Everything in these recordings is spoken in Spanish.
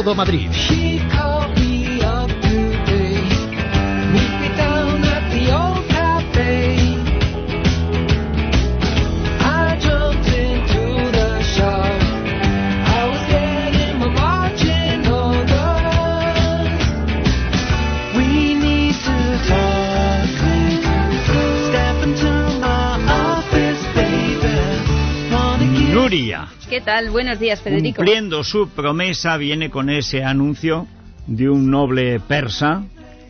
Todo Madrid. ¿Qué tal? Buenos días, Federico. Cumpliendo su promesa, viene con ese anuncio de un noble persa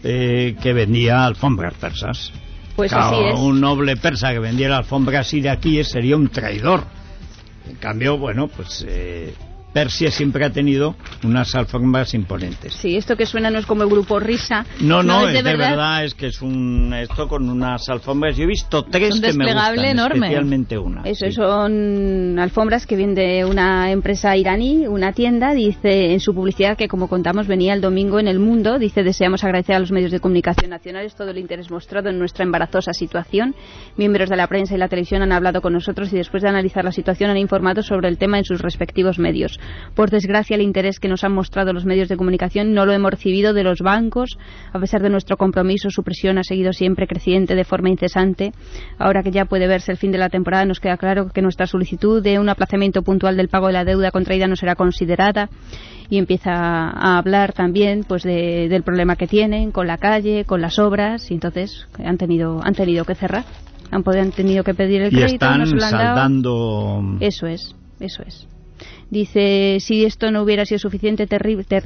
eh, que vendía alfombras persas. Pues Claro, así es. Un noble persa que vendiera alfombras aquí sería un traidor. En cambio, bueno, pues eh, Persia siempre ha tenido unas alfombras imponentes. Sí, esto que suena no es como el grupo Risa. No, no, es de verdad. es que es un esto con unas alfombras. Yo he visto tres Un que me gustan, enorme. especialmente una. Eso, sí. son alfombras que vende una empresa iraní, una tienda, dice en su publicidad que como contamos venía el domingo en El Mundo, dice deseamos agradecer a los medios de comunicación nacionales todo el interés mostrado en nuestra embarazosa situación. Miembros de la prensa y la televisión han hablado con nosotros y después de analizar la situación han informado sobre el tema en sus respectivos medios. Por desgracia el interés que nos han mostrado los medios de comunicación no lo hemos recibido de los bancos, a pesar de nuestro compromiso su presión ha seguido siempre creciente de forma incesante. Ahora que ya puede verse el fin de la temporada, nos queda claro que nuestra solicitud de un aplazamiento puntual del pago de la deuda contraída no será considerada y empieza a hablar también pues de- del problema que tienen con la calle, con las obras y entonces han tenido han tenido que cerrar. Han, podido- han tenido que pedir el Y crédito, están no se lo han dado. saldando... Eso es, eso es. Dice, si esto no hubiera sido suficiente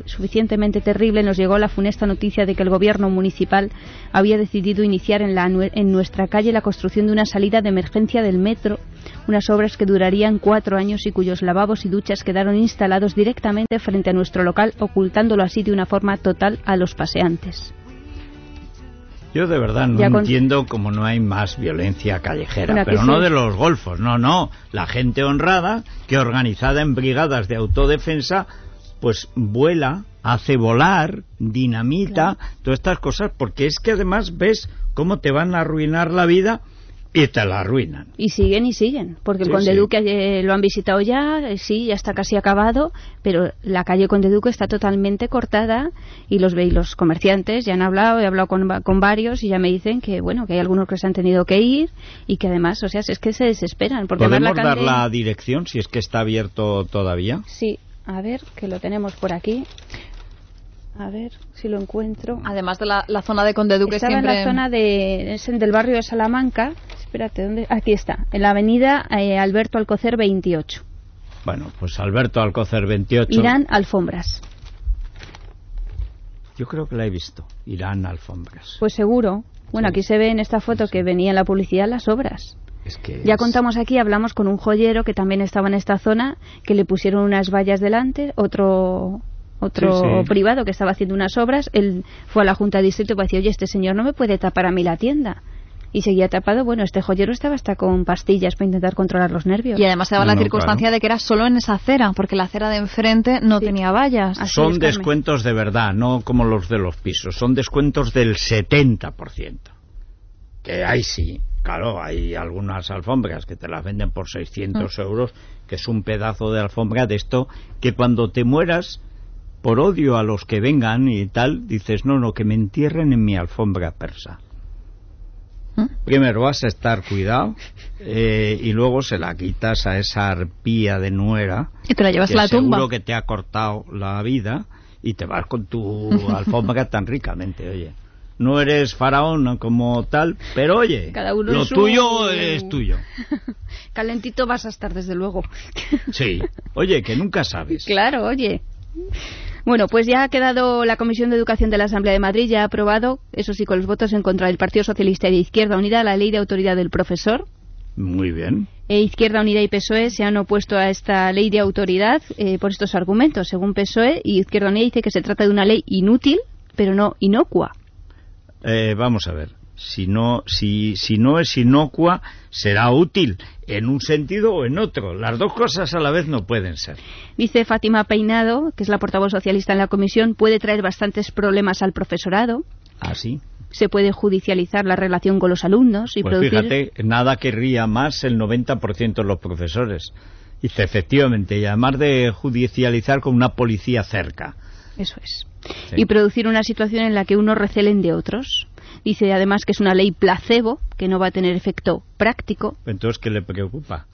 suficientemente terrible, nos llegó la funesta noticia de que el gobierno municipal había decidido iniciar en, la en nuestra calle la construcción de una salida de emergencia del metro, unas obras que durarían cuatro años y cuyos lavabos y duchas quedaron instalados directamente frente a nuestro local, ocultándolo así de una forma total a los paseantes. Yo de verdad no con- entiendo cómo no hay más violencia callejera, Bueno, pero sí. no de los golfos, no, no, la gente honrada que organizada en brigadas de autodefensa pues vuela, hace volar, dinamita, todas estas cosas, porque es que además ves cómo te van a arruinar la vida y te la arruinan. Y siguen y siguen, porque el Conde sí. Duque eh, lo han visitado ya, eh, sí, ya está casi acabado, pero la calle Conde Duque está totalmente cortada y los ve- y los comerciantes ya han hablado, he hablado con, va- con varios y ya me dicen que bueno, que hay algunos que se han tenido que ir y que además, o sea, es que se desesperan. Porque ¿Podemos la dar la dirección si es que está abierto todavía? Sí, a ver, que lo tenemos por aquí. A ver si lo encuentro. Además de la, la zona de Conde Duque Estaba siempre... en la zona de, es en del barrio de Salamanca. Espérate, ¿dónde? Aquí está, en la avenida eh, Alberto Alcocer 28. Bueno, pues Alberto Alcocer 28. Irán Alfombras. Yo creo que la he visto. Irán Alfombras. Pues seguro. Bueno, Sí. aquí se ve en esta foto que venía en la publicidad las obras. Es que Ya es- contamos aquí, hablamos con un joyero que también estaba en esta zona, que le pusieron unas vallas delante, otro otro Sí, sí. privado que estaba haciendo unas obras, él fue a la Junta de Distrito para decir, oye, este señor no me puede tapar a mí la tienda. Y seguía tapado, bueno, este joyero estaba hasta con pastillas para intentar controlar los nervios. Y además se daba No, la no, circunstancia claro. de que era solo en esa acera, porque la acera de enfrente no Sí. tenía vallas. Así son descuentos de verdad, no como los de los pisos. Son descuentos del 70%. Que ahí sí, claro, hay algunas alfombras que te las venden por 600 euros, que es un pedazo de alfombra de esto, que cuando te mueras, por odio a los que vengan y tal, dices, no, no, que me entierren en mi alfombra persa. ¿Mm? Primero vas a estar cuidado eh, y luego se la quitas a esa arpía de nuera Y te la llevas que a la tumba. seguro que te ha cortado la vida y te vas con tu alfombra tan ricamente, oye. No eres faraón como tal, pero oye, Cada uno lo su- tuyo es tuyo. Calentito vas a estar, desde luego. Sí. Oye, que nunca sabes. Claro, oye. Bueno, pues ya ha quedado la Comisión de Educación de la Asamblea de Madrid, ya ha aprobado, eso sí, con los votos en contra del Partido Socialista y de Izquierda Unida, la Ley de Autoridad del Profesor. Muy bien. E Izquierda Unida y PSOE se han opuesto a esta ley de autoridad eh, por estos argumentos. Según PSOE, y Izquierda Unida dice que se trata de una ley inútil, pero no inocua. Eh, vamos a ver. Si no, si, si no es inocua, será útil en un sentido o en otro. Las dos cosas a la vez no pueden ser. Dice Fátima Peinado, que es la portavoz socialista en la comisión, puede traer bastantes problemas al profesorado. Así. Se puede judicializar la relación con los alumnos y Pues producir. fíjate, nada querría más el 90% de los profesores. Dice, efectivamente, y además de judicializar con una policía cerca. Eso es. Y producir una situación en la que unos recelen de otros. Dice además que es una ley placebo, que no va a tener efecto práctico. Entonces, ¿qué le preocupa?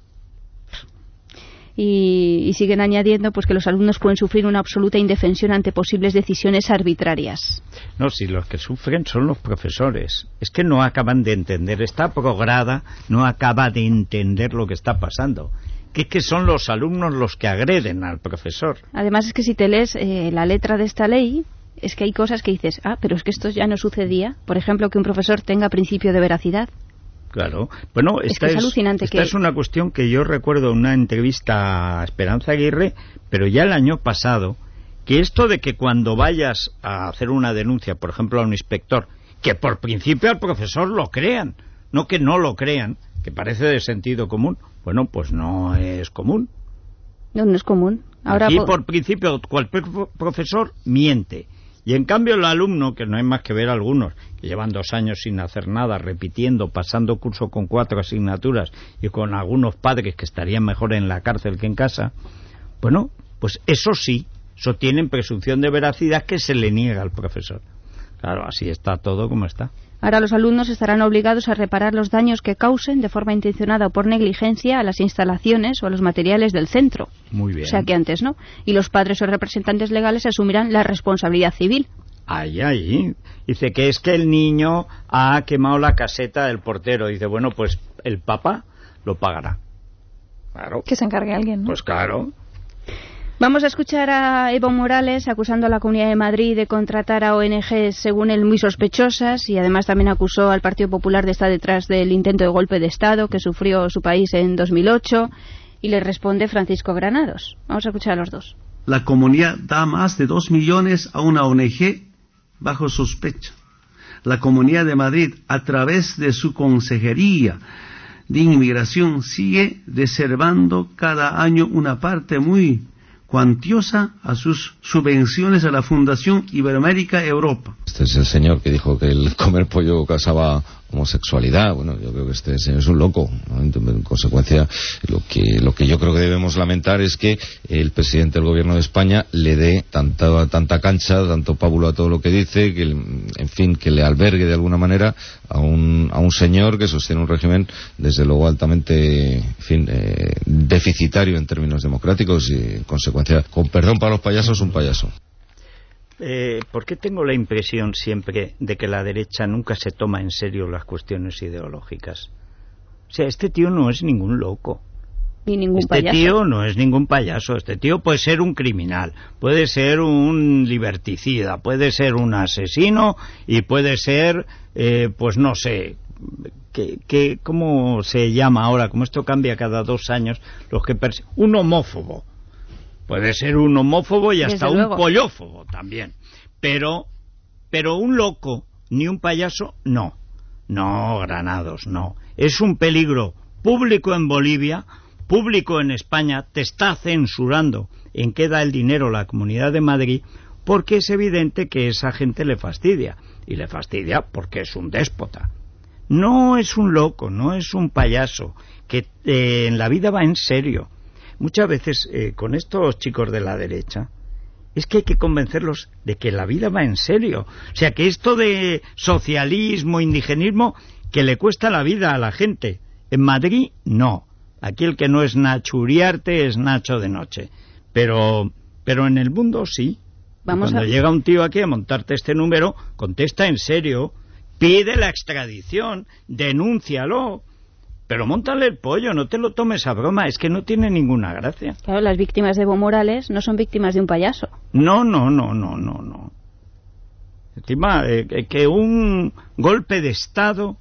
Y, siguen añadiendo pues que los alumnos pueden sufrir una absoluta indefensión ante posibles decisiones arbitrarias. No, si los que sufren son los profesores. Es que no acaban de entender. Esta prograda no acaba de entender lo que está pasando que es que son los alumnos los que agreden al profesor. Además es que si te lees eh, la letra de esta ley, es que hay cosas que dices, ah, pero es que esto ya no sucedía. Por ejemplo, que un profesor tenga principio de veracidad. Claro. Bueno, esta, es, esta es una cuestión que yo recuerdo en una entrevista a Esperanza Aguirre, pero ya el año pasado, que esto de que cuando vayas a hacer una denuncia, por ejemplo, a un inspector, que por principio al profesor lo crean, no que no lo crean, que parece de sentido común, bueno, pues no es común. No, no es común. Ahora Aquí, por principio, cualquier profesor miente. Y en cambio el alumno, que no hay más que ver algunos, que llevan dos años sin hacer nada, repitiendo, pasando curso con cuatro asignaturas y con algunos padres que estarían mejor en la cárcel que en casa, bueno, pues eso sí, eso tienen presunción de veracidad que se le niega al profesor. Claro, así está todo como está. Ahora los alumnos estarán obligados a reparar los daños que causen de forma intencionada o por negligencia a las instalaciones o a los materiales del centro. Muy bien. O sea que antes no. Y los padres o representantes legales asumirán la responsabilidad civil. Ay, ay. Dice que es que el niño ha quemado la caseta del portero. Dice, bueno, pues el papá lo pagará. Claro. Que se encargue alguien, ¿no? Pues claro. Vamos a escuchar a Evo Morales acusando a la Comunidad de Madrid de contratar a ONGs, según él, muy sospechosas y además también acusó al Partido Popular de estar detrás del intento de golpe de Estado que sufrió su país en 2008 y le responde Francisco Granados. Vamos a escuchar a los dos. La comunidad da más de dos millones a una ONG bajo sospecha. La Comunidad de Madrid, a través de su consejería de inmigración, sigue reservando cada año una parte muy cuantiosa a sus subvenciones a la Fundación Iberoamérica Europa. Este es el señor que dijo que el comer pollo causaba homosexualidad. Bueno, yo creo que este señor es un loco. En consecuencia, lo que, lo que yo creo que debemos lamentar es que el presidente del gobierno de España le dé tanta, tanta cancha, tanto pábulo a todo lo que dice, que, en fin, que le albergue de alguna manera a un, a un señor que sostiene un régimen, desde luego, altamente, en fin, eh, deficitario en términos democráticos y, en consecuencia, con perdón para los payasos, un payaso. Eh, ¿por qué tengo la impresión siempre de que la derecha nunca se toma en serio las cuestiones ideológicas? O sea, este tío no es ningún loco. Ni ningún este tío no es ningún payaso. Este tío puede ser un criminal, puede ser un liberticida, puede ser un asesino y puede ser, eh, pues no sé, que, ¿cómo se llama ahora? Como esto cambia cada dos años, los que un homófobo Puede ser un homófobo y hasta un pollófobo también. Pero, pero un loco ni un payaso, no. No, Granados, no. Es un peligro público en Bolivia, público en España, te está censurando en qué da el dinero la Comunidad de Madrid, porque es evidente que esa gente le fastidia. Y le fastidia porque es un déspota. No es un loco, no es un payaso, que eh, en la vida va en serio muchas veces eh, con estos chicos de la derecha es que hay que convencerlos de que la vida va en serio. O sea, que esto de socialismo, indigenismo, que le cuesta la vida a la gente. En Madrid, no. Aquí el que no es Nacho Uriarte es Nacho de noche. Pero, pero en el mundo sí. Vamos Cuando llega un tío aquí a montarte este número, contesta en serio, pide la extradición, denúncialo, pero montale el pollo, no te lo tomes a broma, es que no tiene ninguna gracia. Claro, las víctimas de Evo Morales no son víctimas de un payaso. No, no, no, no, no, no. Encima, eh, que un golpe de Estado...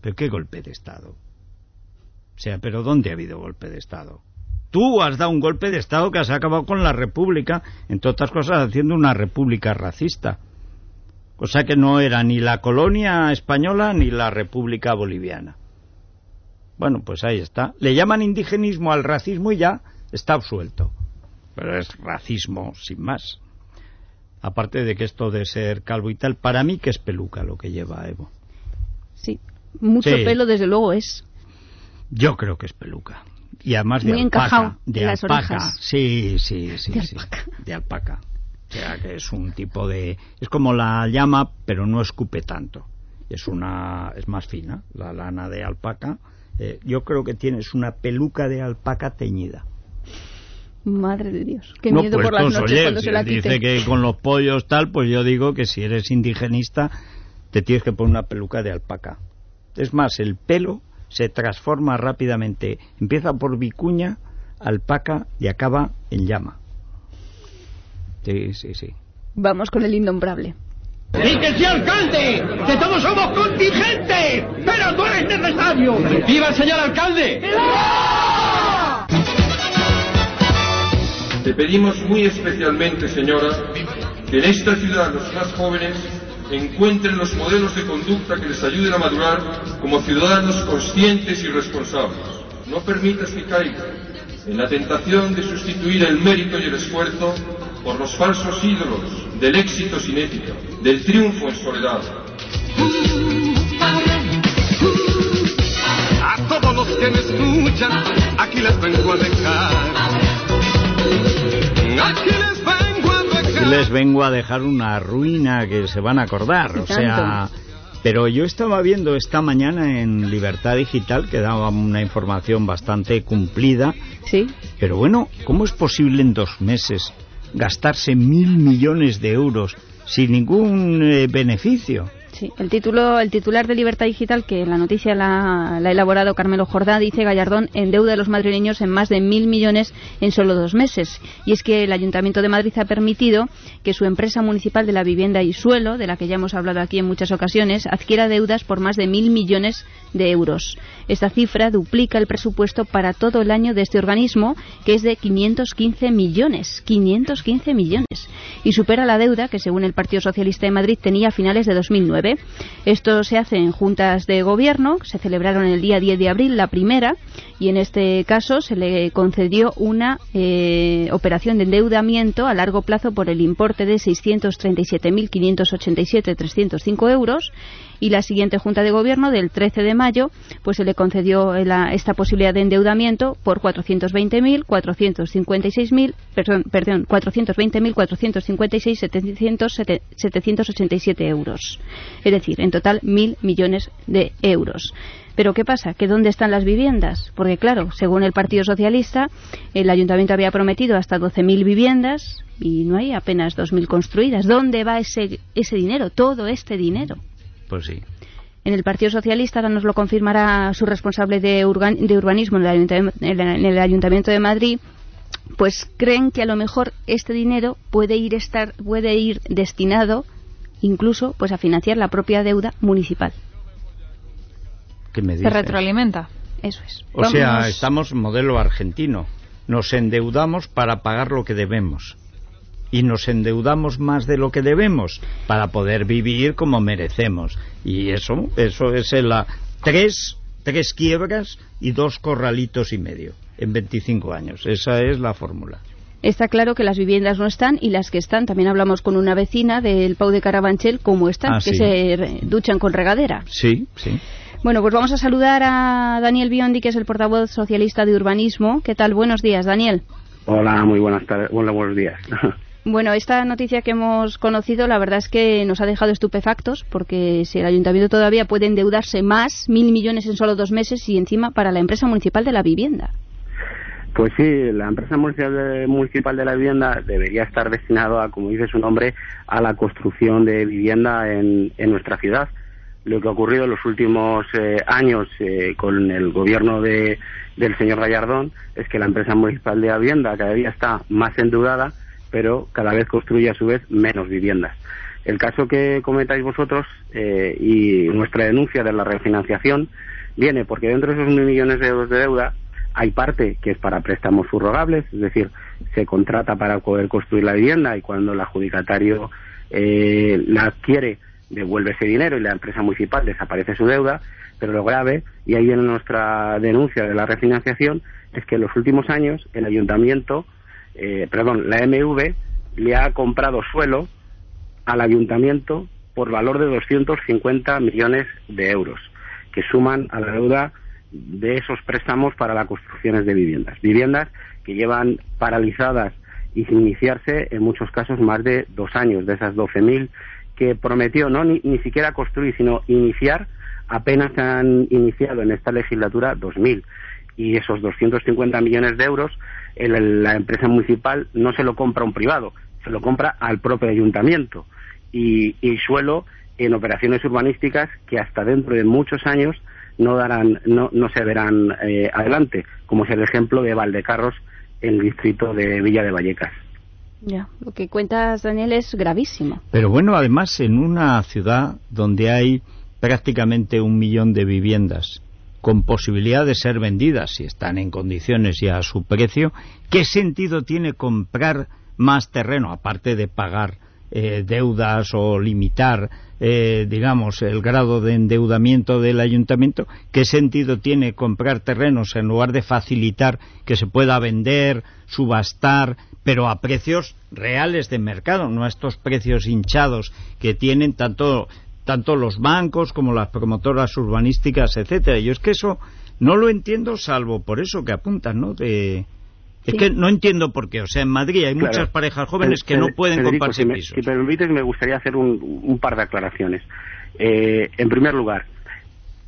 ¿Pero qué golpe de Estado? O sea, ¿pero dónde ha habido golpe de Estado? Tú has dado un golpe de Estado que has acabado con la República, entre otras cosas haciendo una República racista. Cosa que no era ni la colonia española ni la República boliviana. Bueno, pues ahí está. Le llaman indigenismo al racismo y ya está absuelto. Pero es racismo sin más. Aparte de que esto de ser calvo y tal, para mí que es peluca lo que lleva Evo. Sí, mucho pelo desde luego es. Yo creo que es peluca. y además de Muy alpaca. de las alpaca. orejas. Sí, sí, sí. De sí, alpaca. De alpaca. O sea, que es un tipo de... Es como la llama, pero no escupe tanto. Es una... es más fina, la lana de alpaca. Eh, yo creo que tienes una peluca de alpaca teñida. Madre de Dios. Qué no, miedo pues por las entonces, noches oye, cuando si se la él dice quite. que con los pollos tal, pues yo digo que si eres indigenista te tienes que poner una peluca de alpaca. Es más, el pelo se transforma rápidamente. Empieza por vicuña, alpaca y acaba en llama. Sí, sí, sí. Vamos con el innombrable. ¡Y que alcalde! ¡Que todos somos contingentes! ¡Pero tú eres necesario! ¡Viva el señor alcalde! Le pedimos muy especialmente, señora, que en esta ciudad los más jóvenes encuentren los modelos de conducta que les ayuden a madurar como ciudadanos conscientes y responsables. No permitas que caigan en la tentación de sustituir el mérito y el esfuerzo por los falsos ídolos del éxito sin ética, del triunfo en soledad. A todos los que me escuchan, aquí les vengo a dejar. Aquí les vengo a dejar. les vengo a dejar una ruina que se van a acordar. O sea, pero yo estaba viendo esta mañana en Libertad Digital que daba una información bastante cumplida. Sí. Pero bueno, ¿cómo es posible en dos meses gastarse mil millones de euros sin ningún eh, beneficio? El título, el titular de Libertad Digital, que la noticia la, la ha elaborado Carmelo Jordá, dice Gallardón endeuda a los madrileños en más de mil millones en solo dos meses. Y es que el Ayuntamiento de Madrid ha permitido que su empresa municipal de la vivienda y suelo, de la que ya hemos hablado aquí en muchas ocasiones, adquiera deudas por más de mil millones de euros. Esta cifra duplica el presupuesto para todo el año de este organismo, que es de 515 millones. 515 millones. Y supera la deuda que, según el Partido Socialista de Madrid, tenía a finales de 2009. Esto se hace en juntas de gobierno, se celebraron el día 10 de abril la primera, y en este caso se le concedió una eh, operación de endeudamiento a largo plazo por el importe de 637.587.305 euros y la siguiente Junta de Gobierno del 13 de mayo pues se le concedió la- esta posibilidad de endeudamiento por 420.000, 456.000, perdón, perdón 420.000, 456, 700, 787 euros. Es decir, en total mil millones de euros. Pero ¿qué pasa? ¿Que dónde están las viviendas? Porque claro, según el Partido Socialista, el Ayuntamiento había prometido hasta 12.000 viviendas y no hay apenas 2.000 construidas. ¿Dónde va ese, ese dinero? Todo este dinero. Pues sí. En el Partido Socialista, ahora nos lo confirmará su responsable de, urbanismo en el, Ayuntamiento, en el- Ayuntamiento de Madrid, pues creen que a lo mejor este dinero puede ir, estar, puede ir destinado incluso pues a financiar la propia deuda municipal. ¿Qué me Se dices? retroalimenta. Eso es. O sea, estamos modelo argentino. Nos endeudamos para pagar lo que debemos. Y nos endeudamos más de lo que debemos para poder vivir como merecemos. Y eso, eso es la tres, tres quiebras y dos corralitos y medio en 25 años. Esa es la fórmula. Está claro que las viviendas no están y las que están, también hablamos con una vecina del Pau de Carabanchel, cómo están, Ah, que sí. se duchan con regadera. Sí, sí. Bueno, pues vamos a saludar a Daniel Biondi, que es el portavoz socialista de urbanismo. ¿Qué tal? Buenos días, Daniel. Hola, muy buenas tardes, hola, buenos días. Bueno, esta noticia que hemos conocido, la verdad es que nos ha dejado estupefactos, porque si el ayuntamiento todavía puede endeudarse más, mil millones en solo dos meses, y encima para la empresa municipal de la vivienda. Pues sí, la empresa municipal de, la vivienda debería estar destinado a, como dice su nombre, a la construcción de vivienda en, en nuestra ciudad. Lo que ha ocurrido en los últimos eh, años eh, con el gobierno de, del señor Gallardón es que la empresa municipal de la vivienda cada día está más endeudada, pero cada vez construye a su vez menos viviendas. El caso que comentáis vosotros eh, y nuestra denuncia de la refinanciación viene porque dentro de esos mil millones de euros de deuda hay parte que es para préstamos subrogables, es decir, se contrata para poder construir la vivienda y cuando el adjudicatario eh, la adquiere devuelve ese dinero y la empresa municipal desaparece su deuda, pero lo grave, y ahí viene nuestra denuncia de la refinanciación, es que en los últimos años el ayuntamiento, eh, perdón, la MV le ha comprado suelo al ayuntamiento por valor de 250 millones de euros, que suman a la deuda de esos préstamos para las construcciones de viviendas. Viviendas que llevan paralizadas y sin iniciarse en muchos casos más de dos años, de esas 12.000 que prometió no ni, ni siquiera construir, sino iniciar, apenas han iniciado en esta legislatura 2.000. Y esos 250 millones de euros, el- la empresa municipal no se lo compra a un privado, se lo compra al propio ayuntamiento. Y, y suelo en operaciones urbanísticas que hasta dentro de muchos años no darán, no, no se verán eh, adelante, como es el ejemplo de Valdecarros en el distrito de Villa de Vallecas. Ya, lo que cuentas, Daniel, es gravísimo. Pero bueno, además en una ciudad donde hay prácticamente un millón de viviendas con posibilidad de ser vendidas si están en condiciones y a su precio, ¿qué sentido tiene comprar más terreno aparte de pagar eh, deudas o limitar, eh, digamos, el grado de endeudamiento del ayuntamiento? ¿Qué sentido tiene comprar terrenos en lugar de facilitar que se pueda vender, subastar, pero a precios reales de mercado, no a estos precios hinchados que tienen tanto tanto los bancos como las promotoras urbanísticas, etcétera. Yo es que eso no lo entiendo salvo por eso que apuntan, ¿no? De, Es Sí. que no entiendo por qué. O sea, en Madrid hay Claro. muchas parejas jóvenes que no pueden Federico, comprarse si me, pisos. Si me permites, me gustaría hacer un, un par de aclaraciones. Eh, en primer lugar,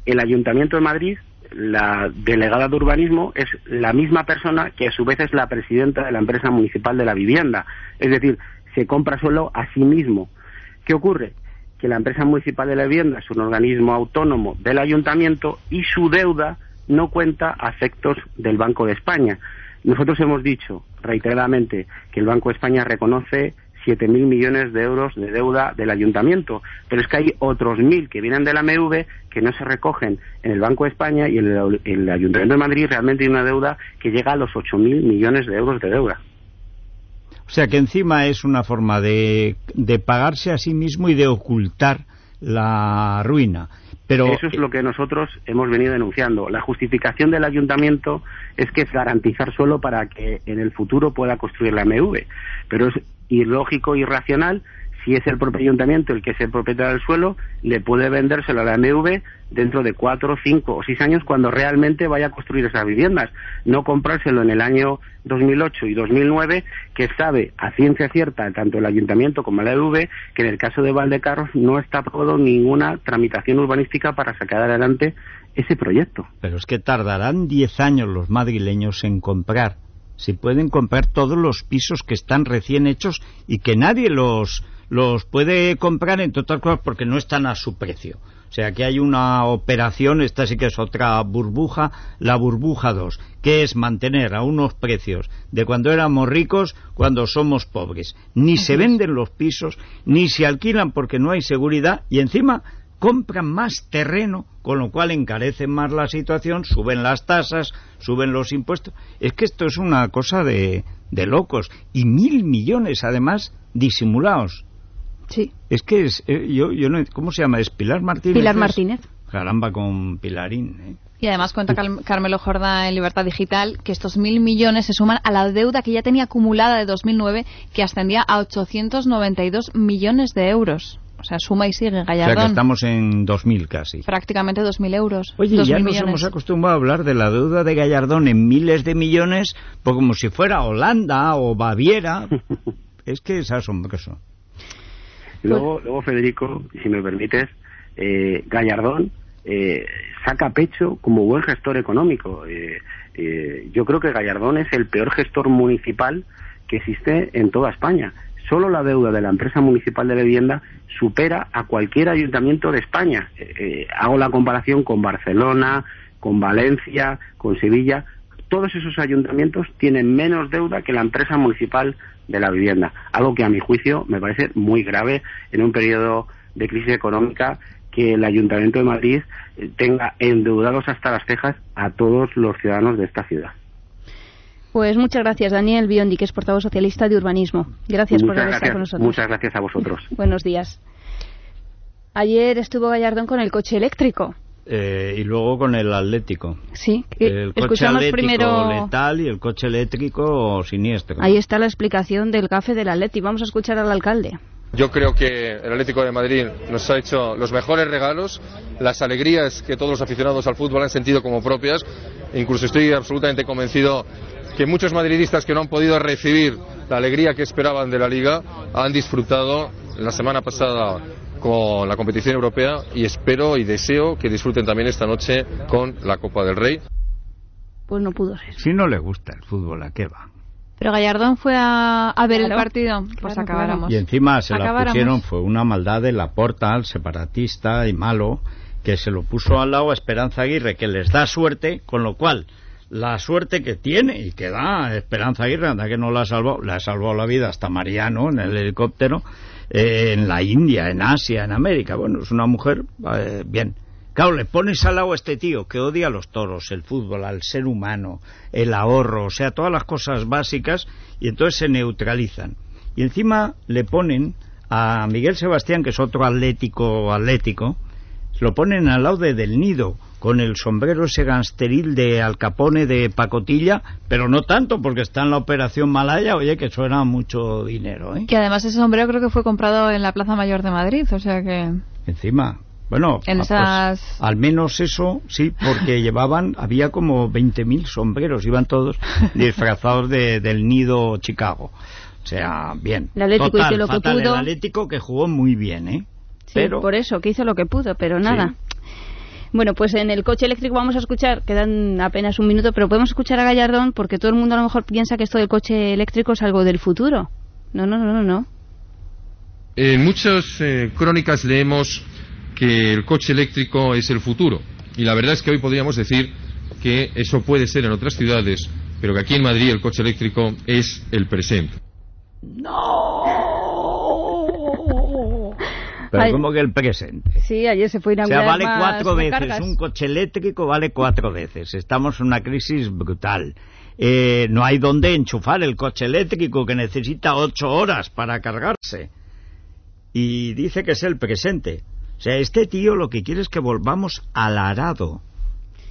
el Ayuntamiento de Madrid, la delegada de urbanismo, es la misma persona que a su vez es la presidenta de la empresa municipal de la vivienda. Es decir, se compra suelo a sí mismo. ¿Qué ocurre? Que la empresa municipal de la vivienda es un organismo autónomo del ayuntamiento y su deuda no cuenta a efectos del Banco de España. Nosotros hemos dicho reiteradamente que el Banco de España reconoce 7.000 millones de euros de deuda del ayuntamiento, pero es que hay otros 1.000 que vienen de la MV que no se recogen en el Banco de España y el, el Ayuntamiento de Madrid realmente tiene una deuda que llega a los 8.000 millones de euros de deuda. O sea, que encima es una forma de, de pagarse a sí mismo y de ocultar la ruina. Pero Eso es lo que nosotros hemos venido denunciando. La justificación del ayuntamiento es que es garantizar suelo para que en el futuro pueda construir la MV. Pero es ilógico y irracional si es el propio ayuntamiento el que es el propietario del suelo, le puede vendérselo a la MV dentro de cuatro, cinco o seis años cuando realmente vaya a construir esas viviendas. No comprárselo en el año 2008 y 2009, que sabe a ciencia cierta, tanto el ayuntamiento como la MV, que en el caso de Valdecarros no está aprobado ninguna tramitación urbanística para sacar adelante ese proyecto. Pero es que tardarán 10 años los madrileños en comprar. Si pueden comprar todos los pisos que están recién hechos y que nadie los, los puede comprar, entre otras cosas, porque no están a su precio. O sea, que hay una operación, esta sí que es otra burbuja, la burbuja 2, que es mantener a unos precios de cuando éramos ricos, cuando somos pobres. Ni se venden los pisos, ni se alquilan porque no hay seguridad y encima compran más terreno, con lo cual encarecen más la situación, suben las tasas, suben los impuestos. Es que esto es una cosa de, de locos. Y mil millones, además, disimulados. Sí. Es que es, eh, yo, yo no, ¿cómo se llama? ¿Es Pilar Martínez? Pilar? Martínez. Caramba, con Pilarín. ¿eh? Y además cuenta Cal- Carmelo Jordá en Libertad Digital que estos mil millones se suman a la deuda que ya tenía acumulada de 2009 que ascendía a 892 millones de euros. O sea, suma y sigue O sea, que Gallardón. estamos en 2000 casi. Prácticamente 2.000 euros. Oye, 2.000 ya nos millones. hemos acostumbrado a hablar de la deuda de Gallardón en miles de millones, pues como si fuera Holanda o Baviera. es que es asombroso. Luego, luego Federico, si me permites, eh, Gallardón eh, saca pecho como buen gestor económico. Eh, eh, yo creo que Gallardón es el peor gestor municipal que existe en toda España. Solo la deuda de la empresa municipal de vivienda supera a cualquier ayuntamiento de España. Eh, eh, hago la comparación con Barcelona, con Valencia, con Sevilla. Todos esos ayuntamientos tienen menos deuda que la empresa municipal de la vivienda. Algo que a mi juicio me parece muy grave en un periodo de crisis económica que el Ayuntamiento de Madrid eh, tenga endeudados hasta las cejas a todos los ciudadanos de esta ciudad. Pues muchas gracias, Daniel Biondi, que es portavoz socialista de urbanismo. Gracias por haber estado con nosotros. muchas gracias a vosotros. Buenos días. Ayer estuvo Gallardón con el coche eléctrico. Eh, y luego con el Atlético. Sí, El coche escuchamos atlético primero. letal y el coche eléctrico siniestro. Ahí está la explicación del café del Atleti. Vamos a escuchar al alcalde. Yo creo que el Atlético de Madrid nos ha hecho los mejores regalos, las alegrías que todos los aficionados al fútbol han sentido como propias. Incluso estoy absolutamente convencido que muchos madridistas que no han podido recibir la alegría que esperaban de la liga han disfrutado la semana pasada con la competición europea y espero y deseo que disfruten también esta noche con la Copa del Rey. Pues no pudo ser. Si no le gusta el fútbol, ¿a qué va? Pero Gallardón fue a, a ver el partido. Pues Claro, acabáramos. Y encima se la pusieron, fue una maldad de la porta al separatista y malo, que se lo puso al lado a Esperanza Aguirre, que les da suerte, con lo cual, la suerte que tiene y que da Esperanza Aguirre, que no la ha salvado, le ha salvado la vida hasta Mariano en el helicóptero, eh, en la India, en Asia, en América. Bueno, es una mujer, eh, bien. Claro, le pones al lado a este tío que odia a los toros, el fútbol, al ser humano, el ahorro, o sea, todas las cosas básicas, y entonces se neutralizan. Y encima le ponen a Miguel Sebastián, que es otro atlético atlético, lo ponen al lado de Del Nido, con el sombrero ese gangsteril de Al Capone de pacotilla, pero no tanto, porque está en la operación Malaya, oye, que suena mucho dinero, ¿eh? Que además ese sombrero creo que fue comprado en la Plaza Mayor de Madrid, o sea que... Encima, bueno, En ah, esas- pues, al menos eso, sí, porque llevaban, había como 20.000 sombreros, iban todos disfrazados de, del nido Chicago. O sea, bien. El Atlético Total, hizo lo que pudo. El Atlético que jugó muy bien, ¿eh? Sí, pero por eso, que hizo lo que pudo, pero nada. Bueno, pues en el coche eléctrico vamos a escuchar, quedan apenas un minuto, pero podemos escuchar a Gallardón porque todo el mundo a lo mejor piensa que esto del coche eléctrico es algo del futuro. No, no, no, no, no. En muchas eh, crónicas leemos que el coche eléctrico es el futuro. Y la verdad es que hoy podríamos decir que eso puede ser en otras ciudades, pero que aquí en Madrid el coche eléctrico es el presente. Pero Ay. como que el presente. Sí, ayer se fue a O sea, inaugurar vale más cuatro veces. Un coche eléctrico vale cuatro veces. Estamos en una crisis brutal. Eh, no hay dónde enchufar el coche eléctrico que necesita ocho horas para cargarse. Y dice que es el presente. O sea, este tío lo que quiere es que volvamos al arado,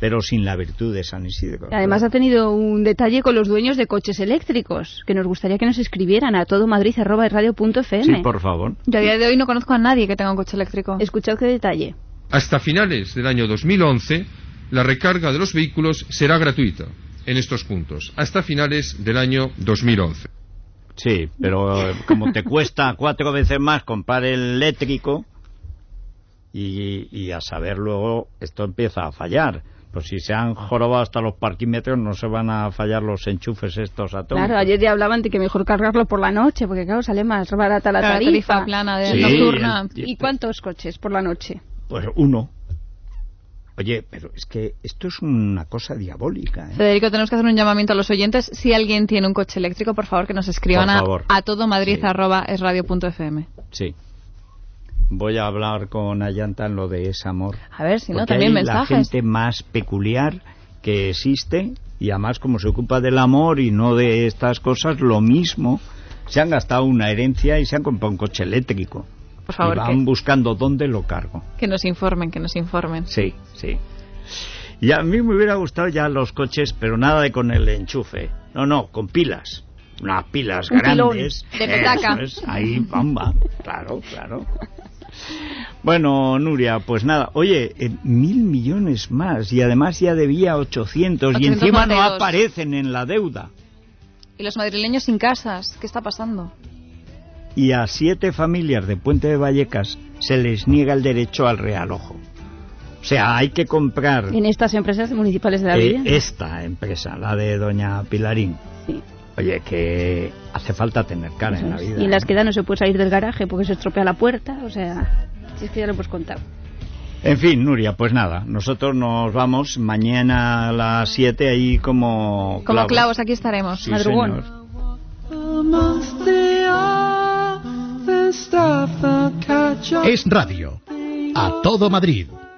pero sin la virtud de San Isidro. Además ha tenido un detalle con los dueños de coches eléctricos, que nos gustaría que nos escribieran a todomadrid.radio.fm. Sí, por favor. Yo a día de hoy no conozco a nadie que tenga un coche eléctrico. Escuchad qué detalle. Hasta finales del año 2011, la recarga de los vehículos será gratuita en estos puntos, hasta finales del año 2011. Sí, pero eh, como te cuesta cuatro veces más comprar el eléctrico y, y a saber luego esto empieza a fallar. Pues si se han jorobado hasta los parquímetros no se van a fallar los enchufes estos atómicos. Claro, ayer ya hablaban de que mejor cargarlo por la noche, porque claro, sale más barata la tarifa. tarifa plana de Sí, nocturna. el- ¿Y cuántos coches por la noche? Pues uno. Oye, pero es que esto es una cosa diabólica. ¿eh? Federico, tenemos que hacer un llamamiento a los oyentes. Si alguien tiene un coche eléctrico, por favor, que nos escriban a, a todomadrid Sí. arroba es radio punto fm. Sí. Voy a hablar con Ayanta en lo de ese amor. A ver, si no, Porque también hay la mensajes. gente más peculiar que existe y además como se ocupa del amor y no de estas cosas, lo mismo. Se han gastado una herencia y se han comprado un coche eléctrico. Por favor, y van que, buscando dónde lo cargo. que nos informen, que nos informen. Sí, sí. Y a mí me hubiera gustado ya los coches, pero nada de con el enchufe. No, no, con pilas. Unas pilas Un pilón grandes. de petaca. Es, ahí, bamba. Claro, claro. Bueno, Nuria, pues nada. Oye, eh, mil millones más. Y además ya debía 800. y encima no 892. aparecen en la deuda. Y los madrileños sin casas, ¿qué está pasando? Y a siete familias de Puente de Vallecas se les niega el derecho al realojo. O sea, hay que comprar En estas empresas municipales de la eh, esta empresa, la de doña Pilarín. Sí. Oye, que hace falta tener cara en la vida. Y en las ¿eh? que da no se puede salir del garaje porque se estropea la puerta, o sea, si es que ya lo hemos contado. En fin, Nuria, pues nada, nosotros nos vamos mañana a las 7 ahí como Como clavos, aquí estaremos. Sí, Madrugón. señor. Es radio. A todo Madrid.